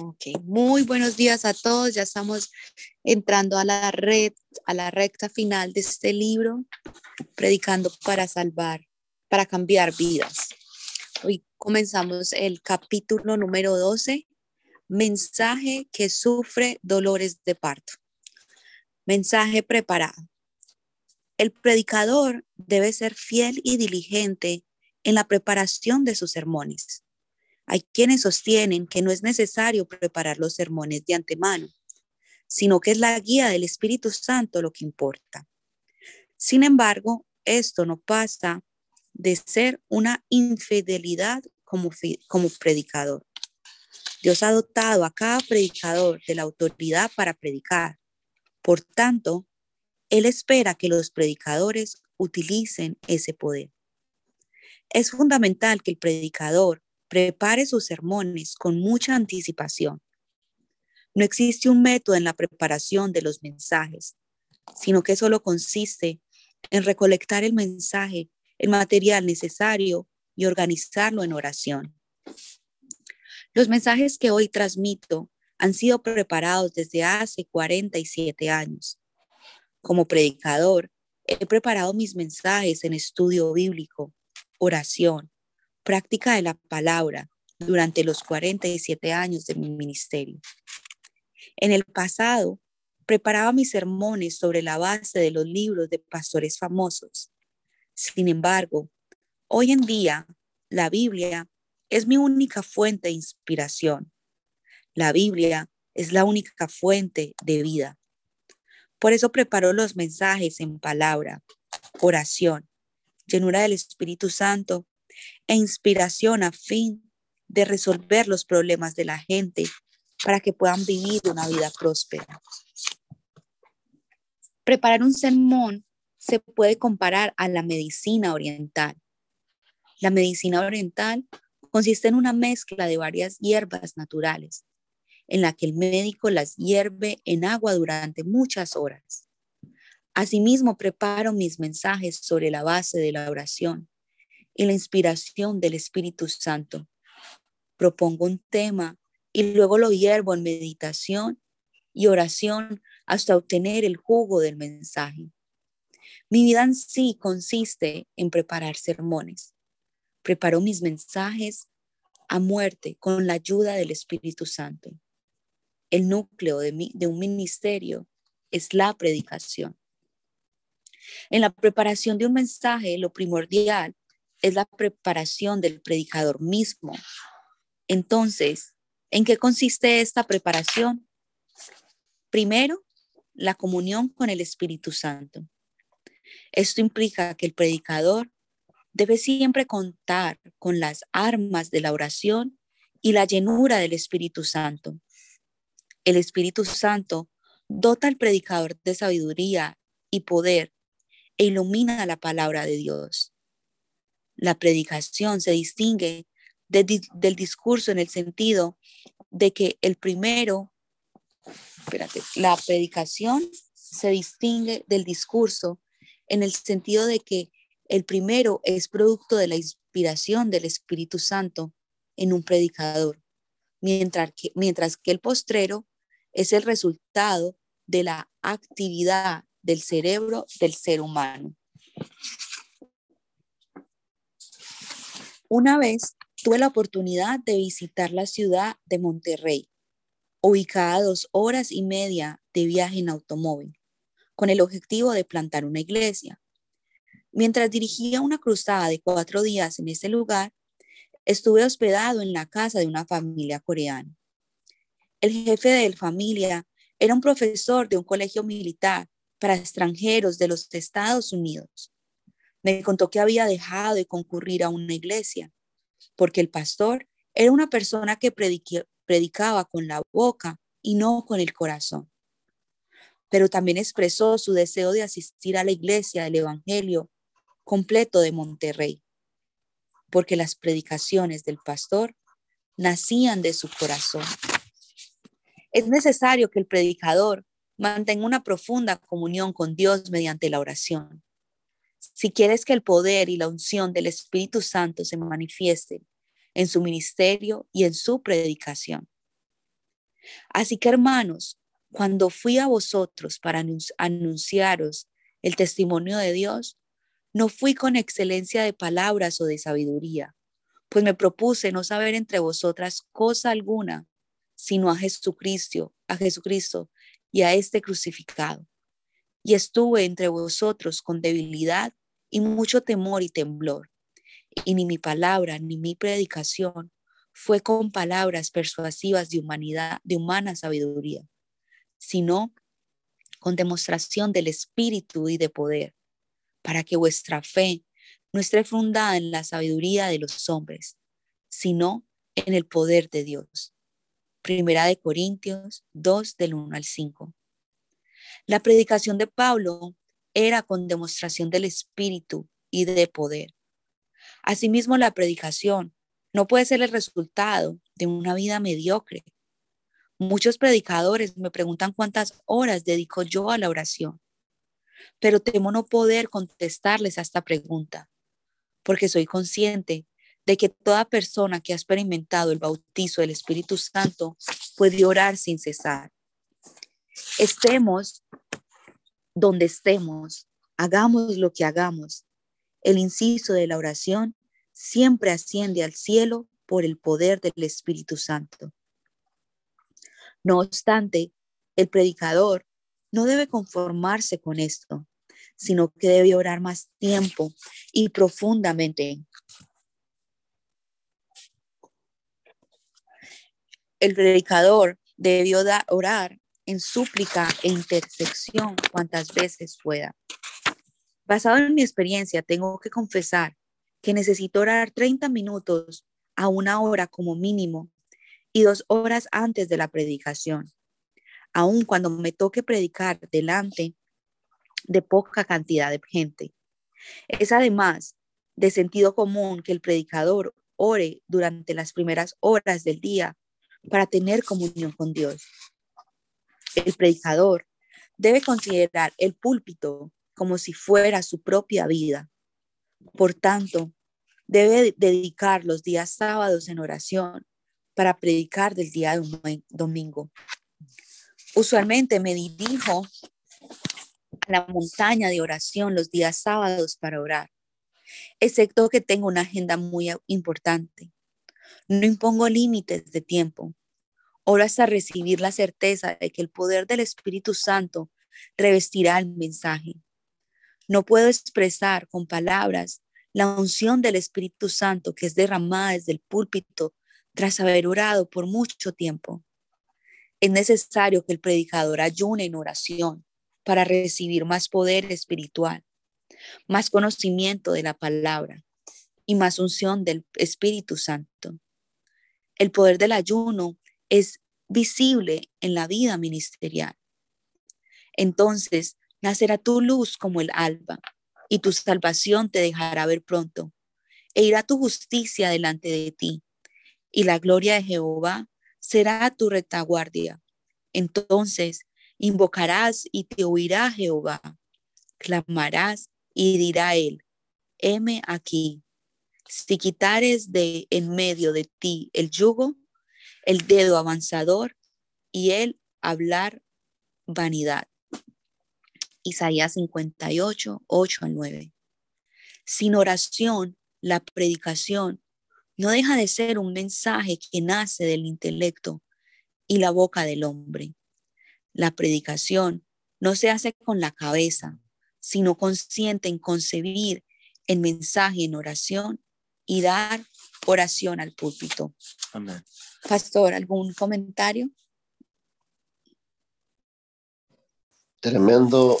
Ok, muy buenos días a todos. Ya estamos entrando a la red, a la recta final de este libro, predicando para salvar, para cambiar vidas. Hoy comenzamos el capítulo número 12, mensaje que sufre dolores de parto. Mensaje preparado. El predicador debe ser fiel y diligente en la preparación de sus sermones hay quienes sostienen que no es necesario preparar los sermones de antemano, sino que es la guía del Espíritu Santo lo que importa. Sin embargo, esto no pasa de ser una infidelidad como, como predicador. Dios ha dotado a cada predicador de la autoridad para predicar. Por tanto, Él espera que los predicadores utilicen ese poder. Es fundamental que el predicador prepare sus sermones con mucha anticipación. No existe un método en la preparación de los mensajes, sino que solo consiste en recolectar el mensaje, el material necesario y organizarlo en oración. Los mensajes que hoy transmito han sido preparados desde hace 47 años. Como predicador, he preparado mis mensajes en estudio bíblico, oración, práctica de la palabra durante los 47 años de mi ministerio. En el pasado, preparaba mis sermones sobre la base de los libros de pastores famosos. Sin embargo, hoy en día, la Biblia es mi única fuente de inspiración. La Biblia es la única fuente de vida. Por eso preparo los mensajes en palabra, oración, llenura del Espíritu Santo e inspiración a fin de resolver los problemas de la gente para que puedan vivir una vida próspera. Preparar un sermón se puede comparar a la medicina oriental. La medicina oriental consiste en una mezcla de varias hierbas naturales, en la que el médico las hierve en agua durante muchas horas. Asimismo, preparo mis mensajes sobre la base de la oración, y la inspiración del Espíritu Santo. Propongo un tema y luego lo hiervo en meditación y oración hasta obtener el jugo del mensaje. Mi vida en sí consiste en preparar sermones. Preparo mis mensajes a muerte con la ayuda del Espíritu Santo. El núcleo de, de un ministerio es la predicación. En la preparación de un mensaje, lo primordial es la preparación del predicador mismo. Entonces, ¿en qué consiste esta preparación? Primero, la comunión con el Espíritu Santo. Esto implica que el predicador debe siempre contar con las armas de la oración y la llenura del Espíritu Santo. El Espíritu Santo dota al predicador de sabiduría y poder e ilumina la palabra de Dios. La predicación se distingue del discurso en el sentido de que el primero, la predicación se distingue del discurso en el sentido de que el primero es producto de la inspiración del Espíritu Santo en un predicador, mientras que, mientras que el postrero es el resultado de la actividad del cerebro del ser humano. Una vez tuve la oportunidad de visitar la ciudad de Monterrey, ubicada dos horas y media de viaje en automóvil, con el objetivo de plantar una iglesia. Mientras dirigía una cruzada de cuatro días en ese lugar, estuve hospedado en la casa de una familia coreana. El jefe de la familia era un profesor de un colegio militar para extranjeros de los Estados Unidos. Me contó que había dejado de concurrir a una iglesia porque el pastor era una persona que predicaba con la boca y no con el corazón. Pero también expresó su deseo de asistir a la iglesia del Evangelio completo de Monterrey, porque las predicaciones del pastor nacían de su corazón. Es necesario que el predicador mantenga una profunda comunión con Dios mediante la oración. Si quieres que el poder y la unción del Espíritu Santo se manifiesten en su ministerio y en su predicación. Así que hermanos, cuando fui a vosotros para anunciaros el testimonio de Dios, no fui con excelencia de palabras o de sabiduría, pues me propuse no saber entre vosotras cosa alguna, sino a Jesucristo, a Jesucristo y a este crucificado. Y estuve entre vosotros con debilidad y mucho temor y temblor. Y ni mi palabra ni mi predicación fue con palabras persuasivas de humanidad, de humana sabiduría, sino con demostración del Espíritu y de poder, para que vuestra fe no esté fundada en la sabiduría de los hombres, sino en el poder de Dios. Primera de Corintios 2 del 1 al 5. La predicación de Pablo era con demostración del Espíritu y de poder. Asimismo, la predicación no puede ser el resultado de una vida mediocre. Muchos predicadores me preguntan cuántas horas dedico yo a la oración, pero temo no poder contestarles a esta pregunta, porque soy consciente de que toda persona que ha experimentado el bautizo del Espíritu Santo puede orar sin cesar. Estemos donde estemos, hagamos lo que hagamos. El inciso de la oración siempre asciende al cielo por el poder del Espíritu Santo. No obstante, el predicador no debe conformarse con esto, sino que debe orar más tiempo y profundamente. El predicador debió orar en súplica e intersección cuantas veces pueda. Basado en mi experiencia, tengo que confesar que necesito orar 30 minutos a una hora como mínimo y dos horas antes de la predicación, aun cuando me toque predicar delante de poca cantidad de gente. Es además de sentido común que el predicador ore durante las primeras horas del día para tener comunión con Dios. El predicador debe considerar el púlpito como si fuera su propia vida por tanto, debe dedicar los días sábados en oración para predicar del día domingo. Usualmente me dirijo a la montaña de oración los días sábados para orar, excepto que tengo una agenda muy importante. No impongo límites de tiempo. Oro hasta recibir la certeza de que el poder del Espíritu Santo revestirá el mensaje. No puedo expresar con palabras la unción del Espíritu Santo que es derramada desde el púlpito tras haber orado por mucho tiempo. Es necesario que el predicador ayune en oración para recibir más poder espiritual, más conocimiento de la palabra y más unción del Espíritu Santo. El poder del ayuno es visible en la vida ministerial. Entonces, nacerá tu luz como el alba, y tu salvación te dejará ver pronto, e irá tu justicia delante de ti, y la gloria de Jehová será tu retaguardia. Entonces invocarás y te oirá Jehová, clamarás y dirá él, heme aquí. Si quitares de en medio de ti el yugo, el dedo avanzador y el hablar vanidad. Isaías 58, 8 al 9. Sin oración, la predicación no deja de ser un mensaje que nace del intelecto y la boca del hombre. La predicación no se hace con la cabeza, sino consciente en concebir el mensaje en oración y dar oración al púlpito. Amén. Pastor, ¿algún comentario? Tremendo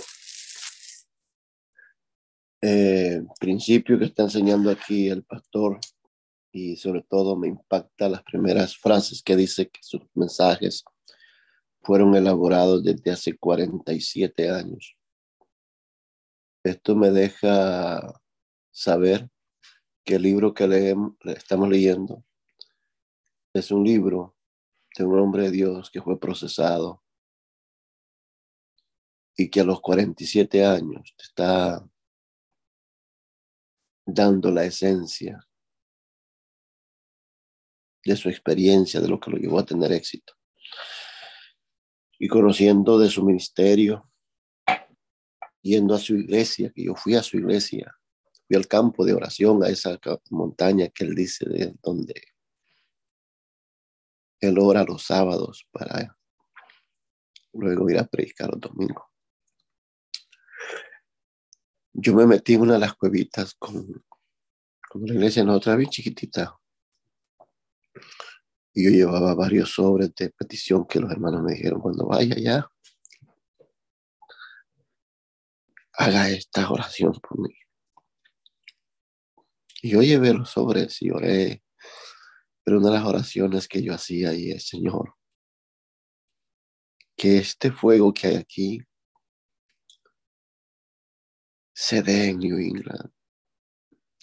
eh, principio que está enseñando aquí el pastor y sobre todo me impacta las primeras frases que dice que sus mensajes fueron elaborados desde hace 47 años. Esto me deja saber que el libro que leemos, estamos leyendo es un libro de un hombre de Dios que fue procesado y que a los 47 años está dando la esencia de su experiencia, de lo que lo llevó a tener éxito. y conociendo de su ministerio, yendo a su iglesia, que yo fui a su iglesia, fui al campo de oración, a esa montaña que él dice de donde él ora los sábados para luego ir a predicar los domingos. Yo me metí en una de las cuevitas con, con la iglesia, no, otra bien chiquitita. Y yo llevaba varios sobres de petición que los hermanos me dijeron, cuando vaya allá, haga esta oración por mí. Y yo llevé los sobres y oré, pero una de las oraciones que yo hacía ahí es, Señor, que este fuego que hay aquí se dé en New England.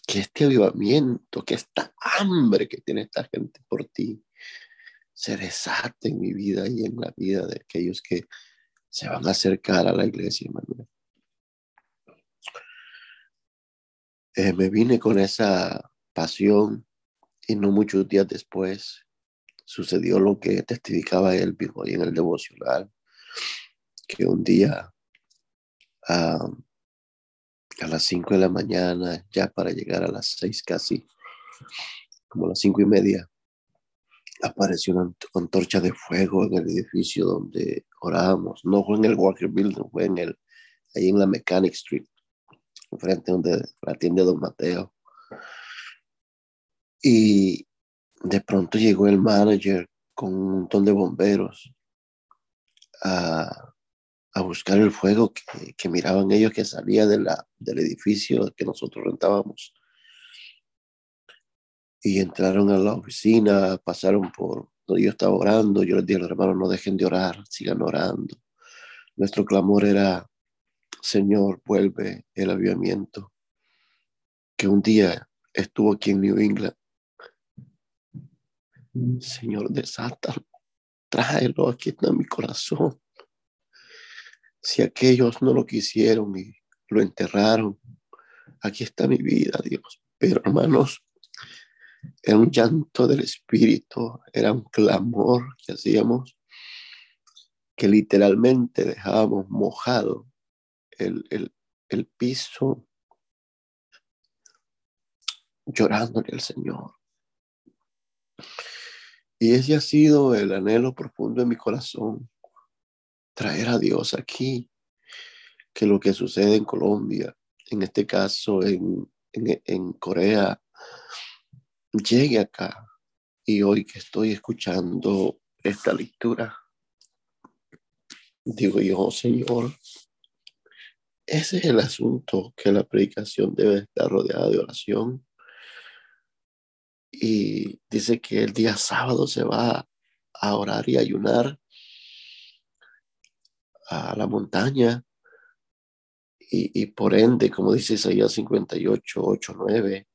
Que este avivamiento, que esta hambre que tiene esta gente por ti, se desate en mi vida y en la vida de aquellos que se van a acercar a la iglesia, Manuel. Eh, me vine con esa pasión y no muchos días después sucedió lo que testificaba él hoy en el devocional, que un día a las cinco de la mañana, ya para llegar a las seis casi, como las cinco y media, apareció una antorcha de fuego en el edificio donde orábamos. No fue en el Walker Building, fue en el, ahí en la Mechanic Street, frente donde la tienda Don Mateo. Y de pronto llegó el manager con un montón de bomberos a, buscar el fuego que, que, miraban ellos que salía de la, del edificio que nosotros rentábamos. Y entraron a la oficina, pasaron por donde yo estaba orando. Yo les dije a los hermanos, no dejen de orar, sigan orando. Nuestro clamor era, Señor, vuelve el avivamiento. Que un día estuvo aquí en New England Señor, desátalo, tráelo, aquí está mi corazón. Si aquellos no lo quisieron y lo enterraron, aquí está mi vida, Dios. Pero hermanos, era un llanto del Espíritu, era un clamor que hacíamos, que literalmente dejábamos mojado el, el, el piso, llorándole al Señor. Y ese ha sido el anhelo profundo de mi corazón, traer a Dios aquí, que lo que sucede en Colombia, en este caso en, en, Corea, llegue acá. Y hoy que estoy escuchando esta lectura, digo yo, Señor, ese es el asunto, que la predicación debe estar rodeada de oración, y dice que el día sábado se va a orar y ayunar a la montaña y, por ende, como dice Isaías 58, 8, 9,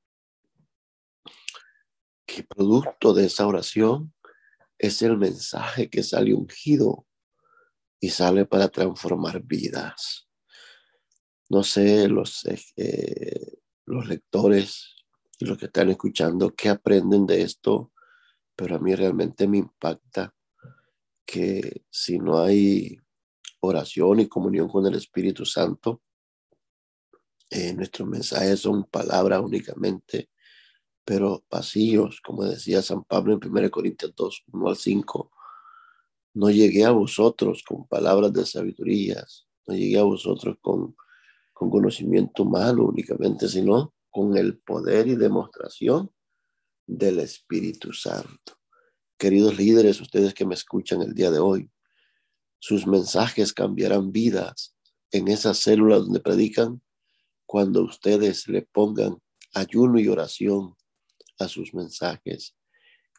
que producto de esa oración es el mensaje que sale ungido y sale para transformar vidas. No sé, los, eh, los lectores y los que están escuchando, ¿qué aprenden de esto? Pero a mí realmente me impacta que si no hay oración y comunión con el Espíritu Santo, eh, nuestros mensajes son palabras únicamente, pero vacíos, como decía San Pablo en 1 Corintios 2, 1 al 5. No llegué a vosotros con palabras de sabiduría, no llegué a vosotros con, con conocimiento humano únicamente, sino con el poder y demostración del Espíritu Santo. Queridos líderes, ustedes que me escuchan el día de hoy, sus mensajes cambiarán vidas en esa célula donde predican cuando ustedes le pongan ayuno y oración a sus mensajes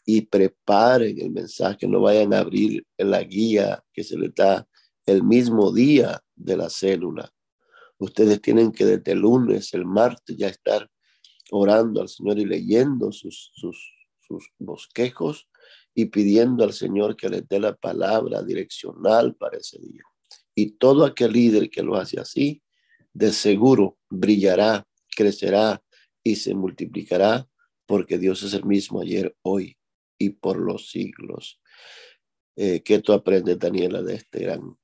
y preparen el mensaje, no vayan a abrir la guía que se les da el mismo día de la célula, Ustedes tienen que desde el lunes, el martes, ya estar orando al Señor y leyendo sus, sus, sus bosquejos y pidiendo al Señor que les dé la palabra direccional para ese día. Y todo aquel líder que lo hace así, de seguro brillará, crecerá y se multiplicará, porque Dios es el mismo ayer, hoy y por los siglos. Eh, ¿Qué tú aprendes, Daniela, de este gran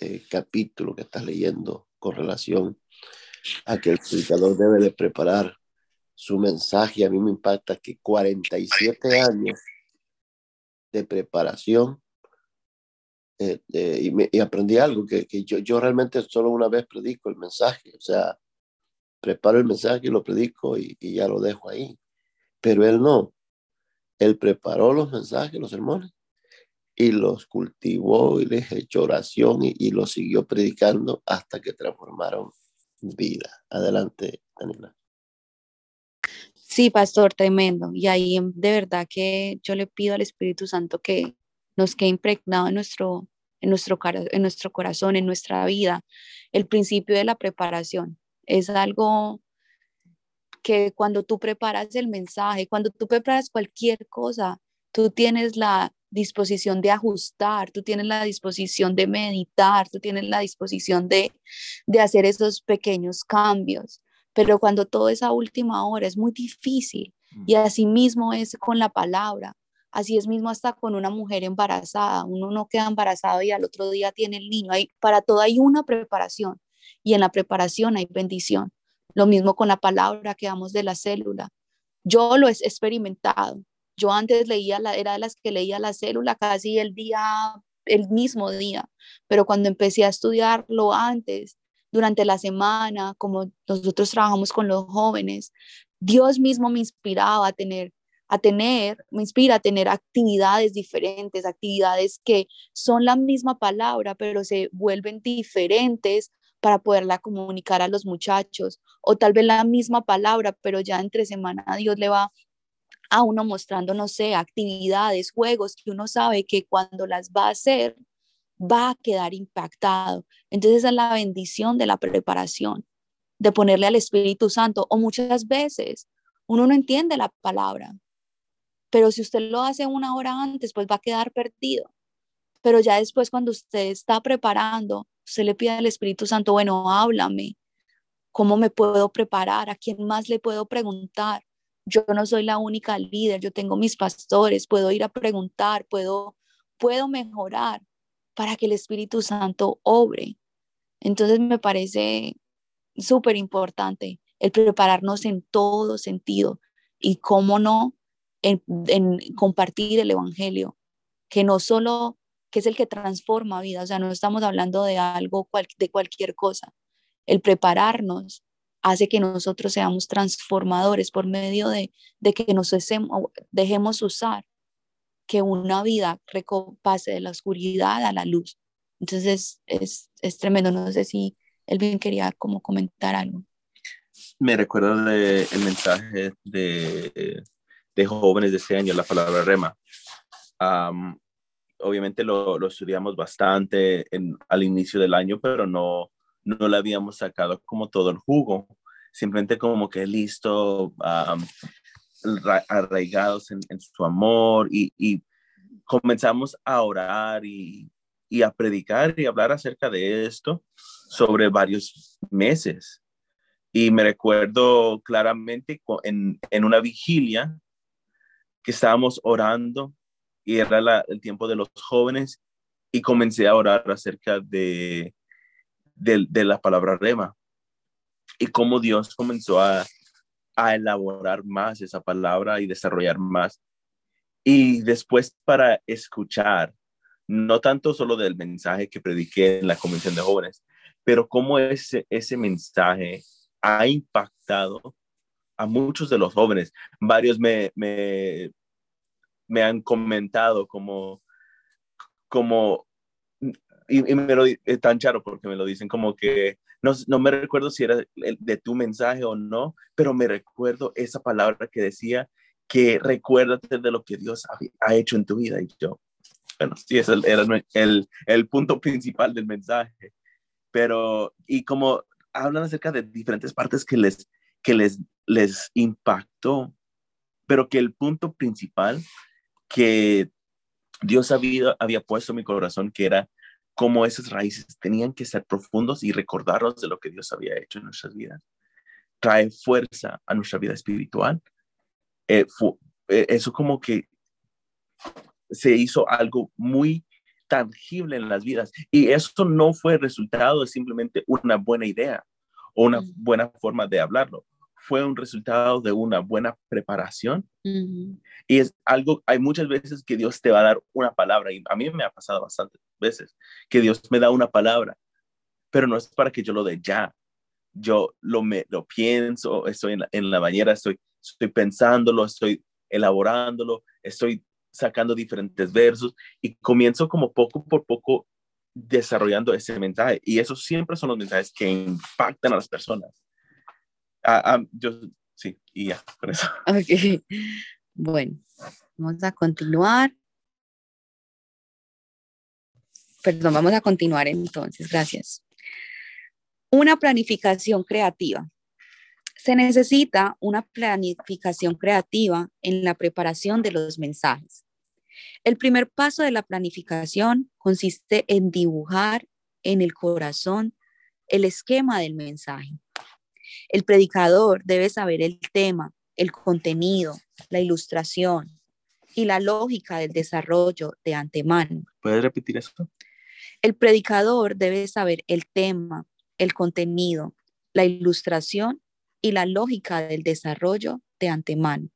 eh, capítulo que estás leyendo con relación a que el predicador debe de preparar su mensaje? A mí me impacta que 47 años de preparación eh, y, aprendí algo, que, yo, yo realmente solo una vez predico el mensaje, o sea, preparo el mensaje y lo predico y ya lo dejo ahí. Pero él no, él preparó los mensajes, los sermones, y los cultivó y les echó oración y, y los siguió predicando hasta que transformaron vida. Adelante, Daniela. Sí, pastor, tremendo. Y ahí de verdad que yo le pido al Espíritu Santo que nos quede impregnado en nuestro, en nuestro, en nuestro corazón, en nuestra vida, el principio de la preparación. Es algo que cuando tú preparas el mensaje, cuando tú preparas cualquier cosa, tú tienes la disposición de ajustar, tú tienes la disposición de meditar, tú tienes la disposición de, de hacer esos pequeños cambios. Pero cuando todo es a última hora es muy difícil. Mm. Y así mismo es con la palabra. Así es mismo hasta con una mujer embarazada. Uno no queda embarazado y al otro día tiene el niño. Hay, para todo hay una preparación y en la preparación hay bendición. Lo mismo con la palabra que damos de la célula. Yo lo he experimentado. Yo antes leía, la, era de las que leía la célula casi el día, el mismo día, pero cuando empecé a estudiarlo antes, durante la semana, como nosotros trabajamos con los jóvenes, Dios mismo me inspiraba a tener a tener, me inspira a tener actividades diferentes, actividades que son la misma palabra, pero se vuelven diferentes para poderla comunicar a los muchachos, o tal vez la misma palabra, pero ya entre semana Dios le va a uno mostrando, no sé, actividades, juegos que uno sabe que cuando las va a hacer, va a quedar impactado. Entonces esa es la bendición de la preparación, de ponerle al Espíritu Santo, o muchas veces uno no entiende la palabra, pero si usted lo hace una hora antes, pues va a quedar perdido. Pero ya después, cuando usted está preparando, usted le pide al Espíritu Santo, bueno, háblame, ¿cómo me puedo preparar? ¿A quién más le puedo preguntar? Yo no soy la única líder, yo tengo mis pastores, puedo ir a preguntar, puedo, puedo mejorar para que el Espíritu Santo obre. Entonces me parece súper importante el prepararnos en todo sentido y cómo no en, compartir el Evangelio, que no solo, que es el que transforma vidas, o sea, no estamos hablando de algo, de cualquier cosa. El prepararnos hace que nosotros seamos transformadores por medio de, de que nos dejemos usar, que una vida pase de la oscuridad a la luz. Entonces es, es tremendo, no sé si Elvin quería como comentar algo. Me recuerdo del el mensaje de de jóvenes de ese año, la palabra rema. obviamente lo, lo, estudiamos bastante en, al inicio del año, pero no, no le habíamos sacado como todo el jugo, simplemente como que listo, arraigados en, su amor y, comenzamos a orar y, a predicar y hablar acerca de esto sobre varios meses. Y me recuerdo claramente en, en una vigilia que estábamos orando y era el tiempo de los jóvenes y comencé a orar acerca de, de, la palabra rema y cómo Dios comenzó a, a elaborar más esa palabra y desarrollar más. Y después para escuchar, no tanto solo del mensaje que prediqué en la convención de jóvenes, pero cómo ese, ese mensaje ha impactado a muchos de los jóvenes. Varios me, me, me han comentado como, como, y, me lo es tan charo porque me lo dicen como que, no, no me recuerdo si era de tu mensaje o no, pero me recuerdo esa palabra que decía que recuérdate de lo que Dios ha, hecho en tu vida. Y yo, bueno, sí, ese era el, el punto principal del mensaje. Pero, y como hablan acerca de diferentes partes que les, que les, les impactó, pero que el punto principal que Dios había, había puesto en mi corazón, que era cómo esas raíces tenían que ser profundos y recordarnos de lo que Dios había hecho en nuestras vidas. Trae fuerza a nuestra vida espiritual. Eh, eh, eso como que se hizo algo muy tangible en las vidas. Y eso no fue resultado de simplemente una buena idea o una buena forma de hablarlo. Fue un resultado de una buena preparación. Y es algo, hay muchas veces que Dios te va a dar una palabra, y a mí me ha pasado bastantes veces, que Dios me da una palabra, pero no es para que yo lo dé ya. Yo lo, me, lo pienso, estoy en la, en la bañera, estoy, estoy pensándolo, estoy elaborándolo, estoy sacando diferentes versos y comienzo como poco por poco desarrollando ese mensaje. Y esos siempre son los mensajes que impactan a las personas. Ah, ah, yo, sí, y ya, por eso. Ok. Bueno, vamos a continuar. Perdón, vamos a continuar entonces. Gracias. Una planificación creativa. Se necesita una planificación creativa en la preparación de los mensajes. El primer paso de la planificación consiste en dibujar en el corazón el esquema del mensaje. El predicador debe saber el tema, el contenido, la ilustración y la lógica del desarrollo de antemano. ¿Puedes repetir eso? El predicador debe saber el tema, el contenido, la ilustración y la lógica del desarrollo de antemano.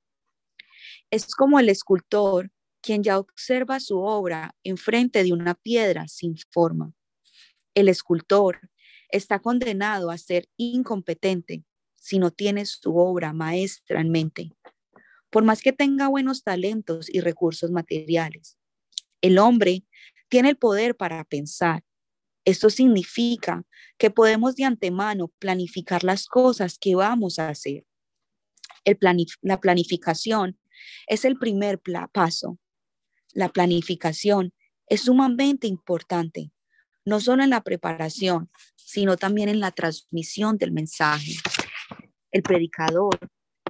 Es como el escultor quien ya observa su obra enfrente de una piedra sin forma. El escultor está condenado a ser incompetente si no tiene su obra maestra en mente, por más que tenga buenos talentos y recursos materiales. El hombre tiene el poder para pensar, esto significa que podemos de antemano planificar las cosas que vamos a hacer. la planificación es el primer paso. La planificación es sumamente importante, no solo en la preparación, sino también en la transmisión del mensaje. El predicador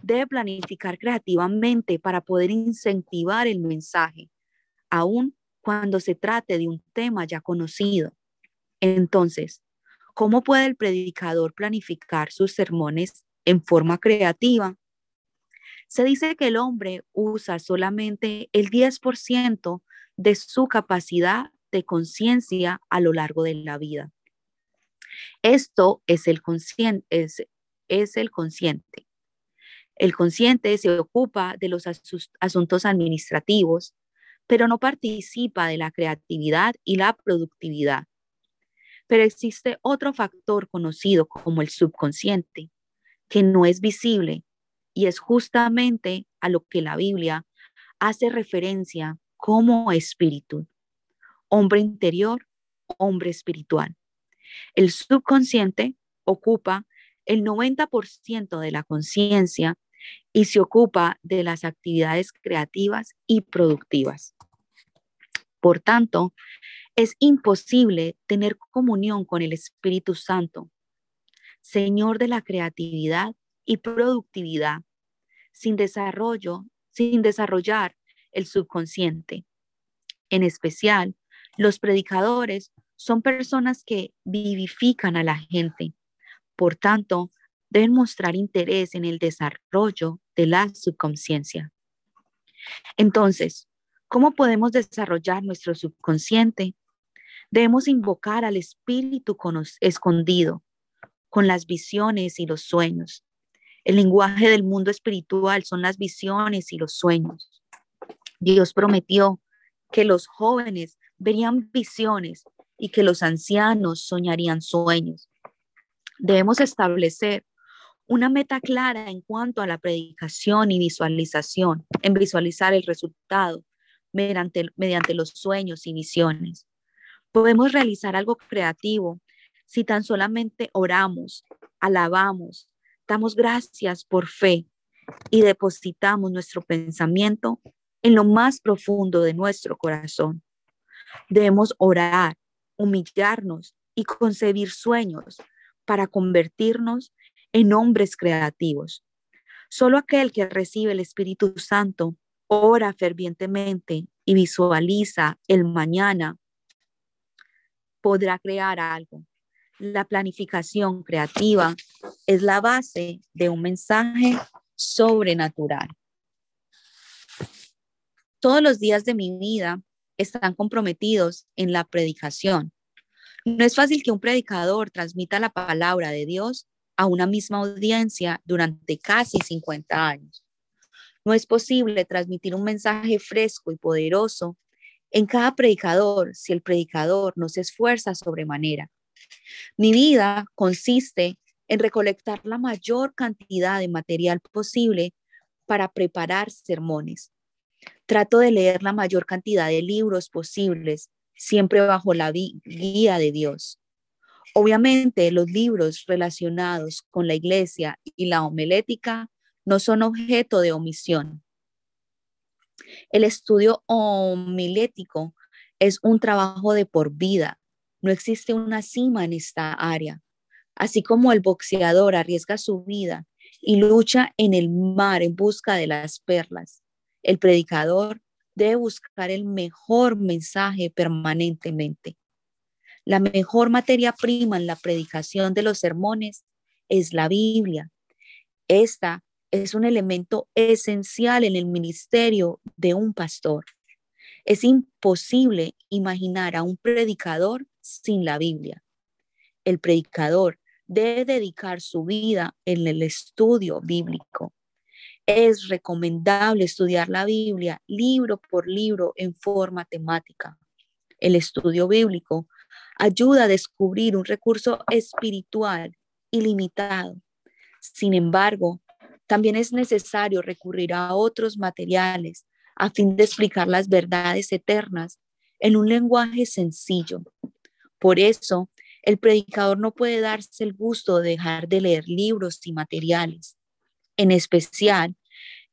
debe planificar creativamente para poder incentivar el mensaje, aun cuando se trate de un tema ya conocido. Entonces, ¿cómo puede el predicador planificar sus sermones en forma creativa? Se dice que el hombre usa solamente el 10% de su capacidad de conciencia a lo largo de la vida. Esto es el, consciente, es, es el consciente. El consciente se ocupa de los asuntos administrativos, pero no participa de la creatividad y la productividad. Pero existe otro factor conocido como el subconsciente, que no es visible y es justamente a lo que la Biblia hace referencia como espíritu, hombre interior, hombre espiritual. El subconsciente ocupa el 90% de la conciencia y se ocupa de las actividades creativas y productivas. Por tanto, es imposible tener comunión con el Espíritu Santo, Señor de la creatividad y productividad, sin desarrollo, sin desarrollar el subconsciente. En especial, los predicadores son personas que vivifican a la gente. Por tanto, deben mostrar interés en el desarrollo de la subconsciencia. Entonces, ¿cómo podemos desarrollar nuestro subconsciente? Debemos invocar al Espíritu escondido con las visiones y los sueños. El lenguaje del mundo espiritual son las visiones y los sueños. Dios prometió que los jóvenes verían visiones y que los ancianos soñarían sueños. Debemos establecer una meta clara en cuanto a la predicación y visualización, en visualizar el resultado mediante, mediante los sueños y visiones. Podemos realizar algo creativo si tan solamente oramos, alabamos, damos gracias por fe y depositamos nuestro pensamiento en lo más profundo de nuestro corazón. Debemos orar, humillarnos y concebir sueños para convertirnos en hombres creativos. Solo aquel que recibe el Espíritu Santo ora fervientemente y visualiza el mañana podrá crear algo. La planificación creativa es la base de un mensaje sobrenatural. Todos los días de mi vida están comprometidos en la predicación. No es fácil que un predicador transmita la palabra de Dios a una misma audiencia durante casi 50 años. No es posible transmitir un mensaje fresco y poderoso en cada predicador si el predicador no se esfuerza sobremanera. Mi vida consiste en recolectar la mayor cantidad de material posible para preparar sermones. Trato de leer la mayor cantidad de libros posibles, siempre bajo la guía de Dios. Obviamente, los libros relacionados con la iglesia y la homilética no son objeto de omisión. El estudio homilético es un trabajo de por vida. No existe una cima en esta área. Así como el boxeador arriesga su vida y lucha en el mar en busca de las perlas, el predicador debe buscar el mejor mensaje permanentemente. La mejor materia prima en la predicación de los sermones es la Biblia. Esta es un elemento esencial en el ministerio de un pastor. Es imposible imaginar a un predicador sin la Biblia. El predicador debe dedicar su vida en el estudio bíblico. Es recomendable estudiar la Biblia libro por libro en forma temática. El estudio bíblico ayuda a descubrir un recurso espiritual ilimitado. Sin embargo, también es necesario recurrir a otros materiales a fin de explicar las verdades eternas en un lenguaje sencillo. Por eso, el predicador no puede darse el gusto de dejar de leer libros y materiales. En especial,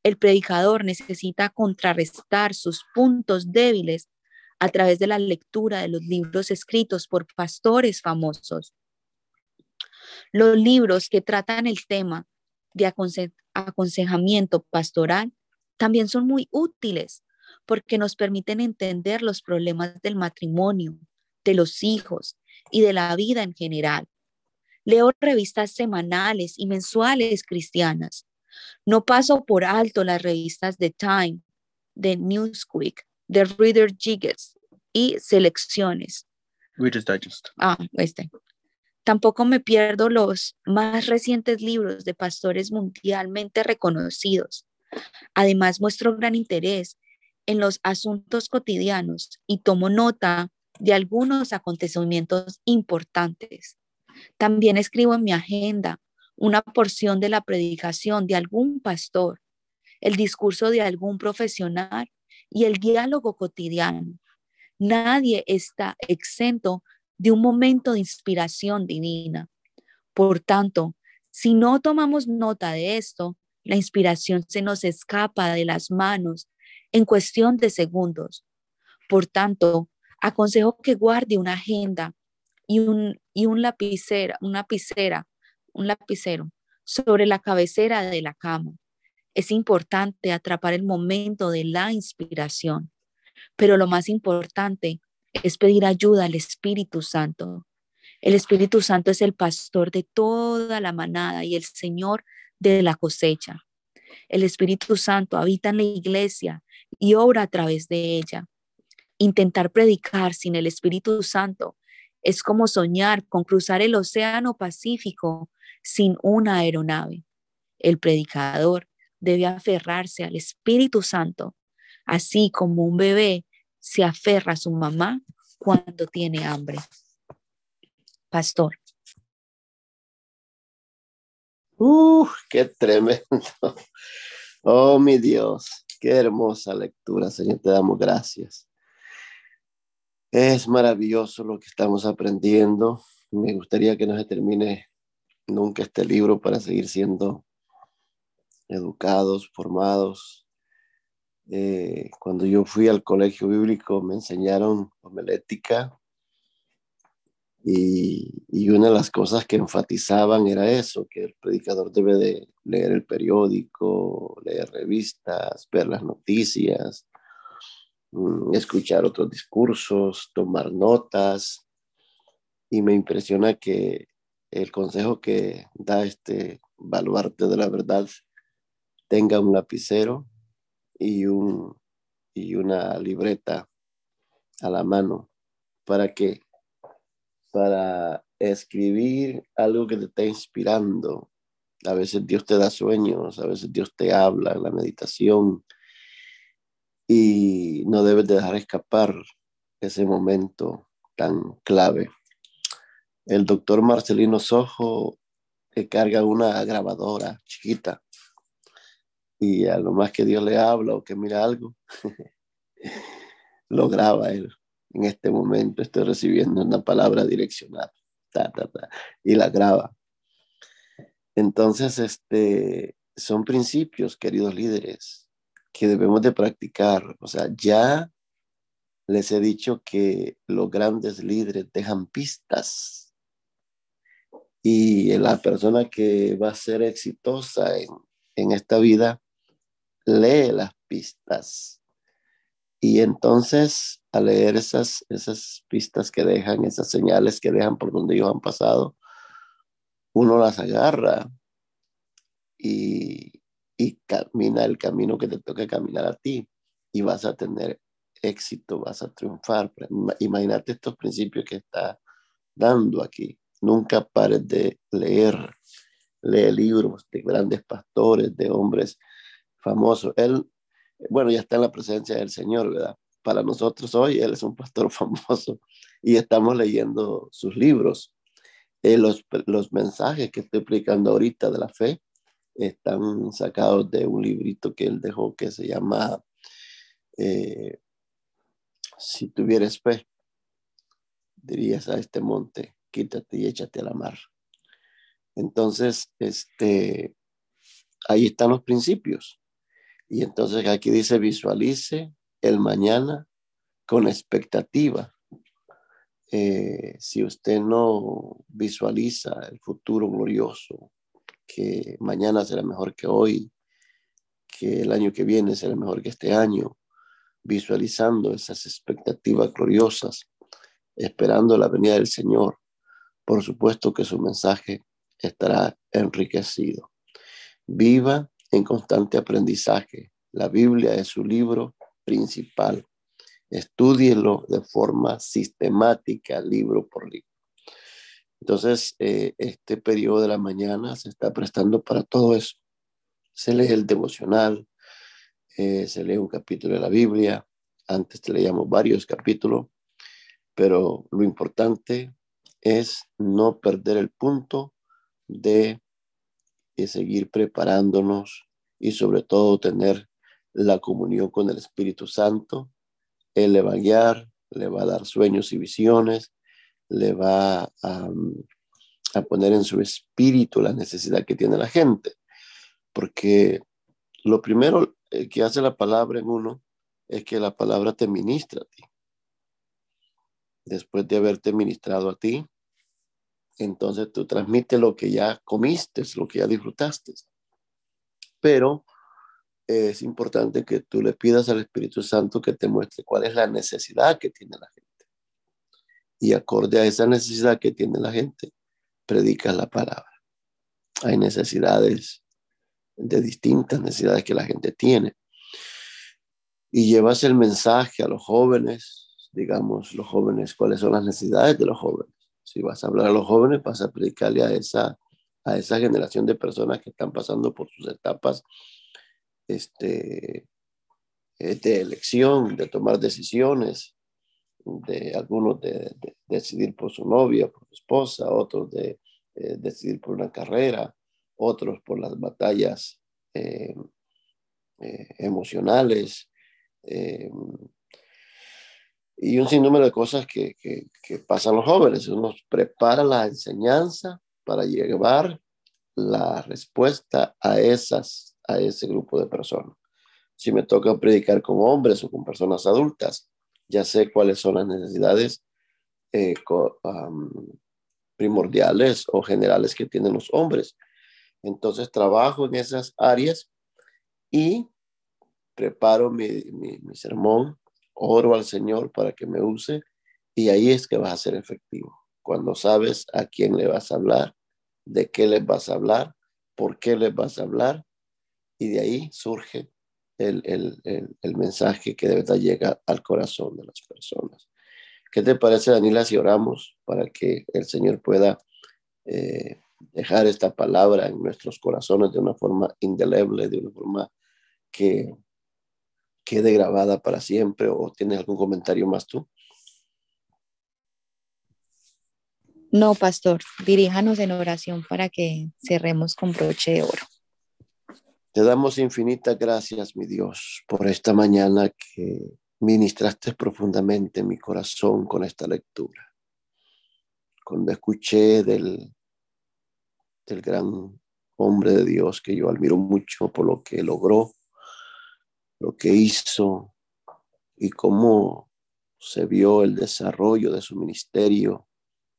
el predicador necesita contrarrestar sus puntos débiles a través de la lectura de los libros escritos por pastores famosos. Los libros que tratan el tema de aconsejamiento pastoral también son muy útiles porque nos permiten entender los problemas del matrimonio, de los hijos y de la vida en general. Leo revistas semanales y mensuales cristianas. No paso por alto las revistas de Time, de Newsweek, de Reader Digest y Selecciones. Reader's Digest. Ah, este. Tampoco me pierdo los más recientes libros de pastores mundialmente reconocidos. Además, muestro gran interés en los asuntos cotidianos y tomo nota de algunos acontecimientos importantes. También escribo en mi agenda una porción de la predicación de algún pastor, el discurso de algún profesional y el diálogo cotidiano. Nadie está exento de un momento de inspiración divina. Por tanto, si no tomamos nota de esto, la inspiración se nos escapa de las manos en cuestión de segundos. Por tanto, aconsejo que guarde una agenda y un, y un lapicera, una lapicera, un lapicero sobre la cabecera de la cama. Es importante atrapar el momento de la inspiración, pero lo más importante es pedir ayuda al Espíritu Santo. El Espíritu Santo es el pastor de toda la manada y el Señor de la cosecha. El Espíritu Santo habita en la iglesia y obra a través de ella. Intentar predicar sin el Espíritu Santo es como soñar con cruzar el Océano Pacífico sin una aeronave. El predicador debe aferrarse al Espíritu Santo, así como un bebé se aferra a su mamá cuando tiene hambre. Pastor. ¡Uh, qué tremendo! Oh, mi Dios, qué hermosa lectura, Señor, te damos gracias. Es maravilloso lo que estamos aprendiendo. Me gustaría que no se termine nunca este libro para seguir siendo educados, formados. Eh, cuando yo fui al colegio bíblico me enseñaron homilética y, y, una de las cosas que enfatizaban era eso, que el predicador debe de leer el periódico, leer revistas, ver las noticias, Mm, escuchar otros discursos, tomar notas. Y me impresiona que el consejo que da este baluarte de la verdad tenga un lapicero y, un, y una libreta a la mano. ¿Para qué? Para escribir algo que te está inspirando. A veces Dios te da sueños, a veces Dios te habla en la meditación y no debes de dejar escapar ese momento tan clave. El doctor Marcelino Sojo que carga una grabadora chiquita y a lo más que Dios le habla o que mira algo, lo graba él. En este momento estoy recibiendo una palabra direccional y la graba. Entonces, este, son principios, queridos líderes, que debemos de practicar. O sea, ya les he dicho que los grandes líderes dejan pistas y la persona que va a ser exitosa en, en esta vida lee las pistas. Y entonces, al leer esas, esas pistas que dejan, esas señales que dejan por donde ellos han pasado, uno las agarra y, y camina el camino que te toca caminar a ti y vas a tener éxito, vas a triunfar. Imagínate estos principios que está dando aquí. Nunca pares de leer. Lee libros de grandes pastores, de hombres famosos. Él, bueno, ya está en la presencia del Señor, ¿verdad? Para nosotros hoy Él es un pastor famoso y estamos leyendo sus libros. Eh, los, los mensajes que estoy explicando ahorita de la fe están sacados de un librito que él dejó que se llama eh, Si tuvieras fe, dirías a este monte, quítate y échate a la mar. Entonces, este, ahí están los principios. Y entonces aquí dice, visualice el mañana con expectativa. Eh, si usted no visualiza el futuro glorioso, que mañana será mejor que hoy, que el año que viene será mejor que este año, visualizando esas expectativas gloriosas, esperando la venida del Señor, por supuesto que su mensaje estará enriquecido. Viva en constante aprendizaje. La Biblia es su libro principal. Estúdielo de forma sistemática, libro por libro. Entonces, eh, este periodo de la mañana se está prestando para todo eso. Se lee el devocional, eh, se lee un capítulo de la Biblia. Antes te leíamos varios capítulos, pero lo importante es no perder el punto de, seguir preparándonos y sobre todo tener la comunión con el Espíritu Santo. Él le va a guiar, le va a dar sueños y visiones, le va a, a poner en su espíritu la necesidad que tiene la gente. Porque lo primero eh, que hace la palabra en uno es que la palabra te ministra a ti. Después de haberte ministrado a ti, entonces tú transmites lo que ya comiste, lo que ya disfrutaste. Pero es importante que tú le pidas al Espíritu Santo que te muestre cuál es la necesidad que tiene la gente. Y acorde a esa necesidad que tiene la gente, predica la palabra. Hay necesidades de distintas necesidades que la gente tiene. Y llevas el mensaje a los jóvenes, digamos, los jóvenes, cuáles son las necesidades de los jóvenes. Si vas a hablar a los jóvenes, vas a predicarle a esa, a esa generación de personas que están pasando por sus etapas este, eh, de elección, de tomar decisiones, de algunos de, decidir por su novia, por su esposa, otros de eh, decidir por una carrera, otros por las batallas eh, emocionales, y un sinnúmero de cosas que, que, pasan los jóvenes. Uno prepara la enseñanza para llevar la respuesta a, esas, a ese grupo de personas. Si me toca predicar con hombres o con personas adultas, ya sé cuáles son las necesidades eh, primordiales o generales que tienen los hombres. Entonces trabajo en esas áreas y preparo mi, mi sermón oro al Señor para que me use y ahí es que vas a ser efectivo. Cuando sabes a quién le vas a hablar, de qué les vas a hablar, por qué les vas a hablar y de ahí surge el, el, el, mensaje que debe llegar al corazón de las personas. ¿Qué te parece, Daniela, si oramos para que el Señor pueda eh, dejar esta palabra en nuestros corazones de una forma indeleble, de una forma que quede grabada para siempre? ¿O tienes algún comentario más tú? No, pastor, diríjanos en oración para que cerremos con broche de oro. Te damos infinitas gracias, mi Dios, por esta mañana que ministraste profundamente mi corazón con esta lectura. Cuando escuché del, del gran hombre de Dios que yo admiro mucho por lo que logró, lo que hizo y cómo se vio el desarrollo de su ministerio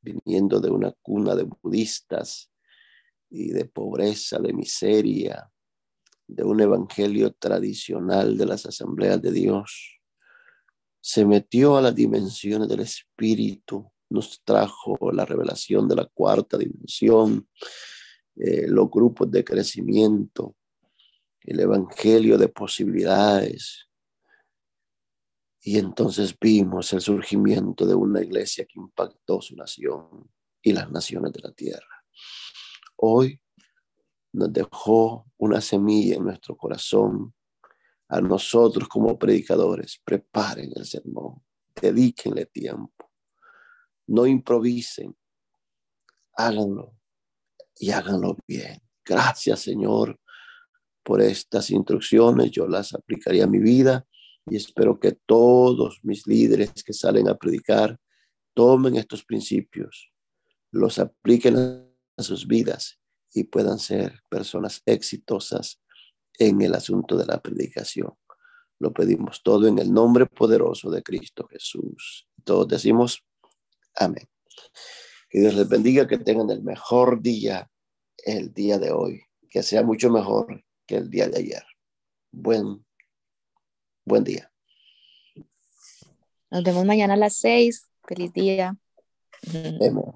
viniendo de una cuna de budistas y de pobreza, de miseria, de un evangelio tradicional de las asambleas de Dios. Se metió a las dimensiones del espíritu, nos trajo la revelación de la cuarta dimensión, eh, los grupos de crecimiento, el evangelio de posibilidades, y entonces vimos el surgimiento de una iglesia que impactó su nación y las naciones de la tierra. Hoy nos dejó una semilla en nuestro corazón. A nosotros como predicadores, preparen el sermón, dedíquenle tiempo, no improvisen, háganlo y háganlo bien. Gracias Señor por estas instrucciones, yo las aplicaría a mi vida y espero que todos mis líderes que salen a predicar tomen estos principios, los apliquen a sus vidas y puedan ser personas exitosas en el asunto de la predicación. Lo pedimos todo en el nombre poderoso de Cristo Jesús. Todos decimos amén. Que Dios les bendiga, que tengan el mejor día el día de hoy, que sea mucho mejor que el día de ayer. Buen Buen día. Nos vemos mañana a las seis. Feliz día. Amén.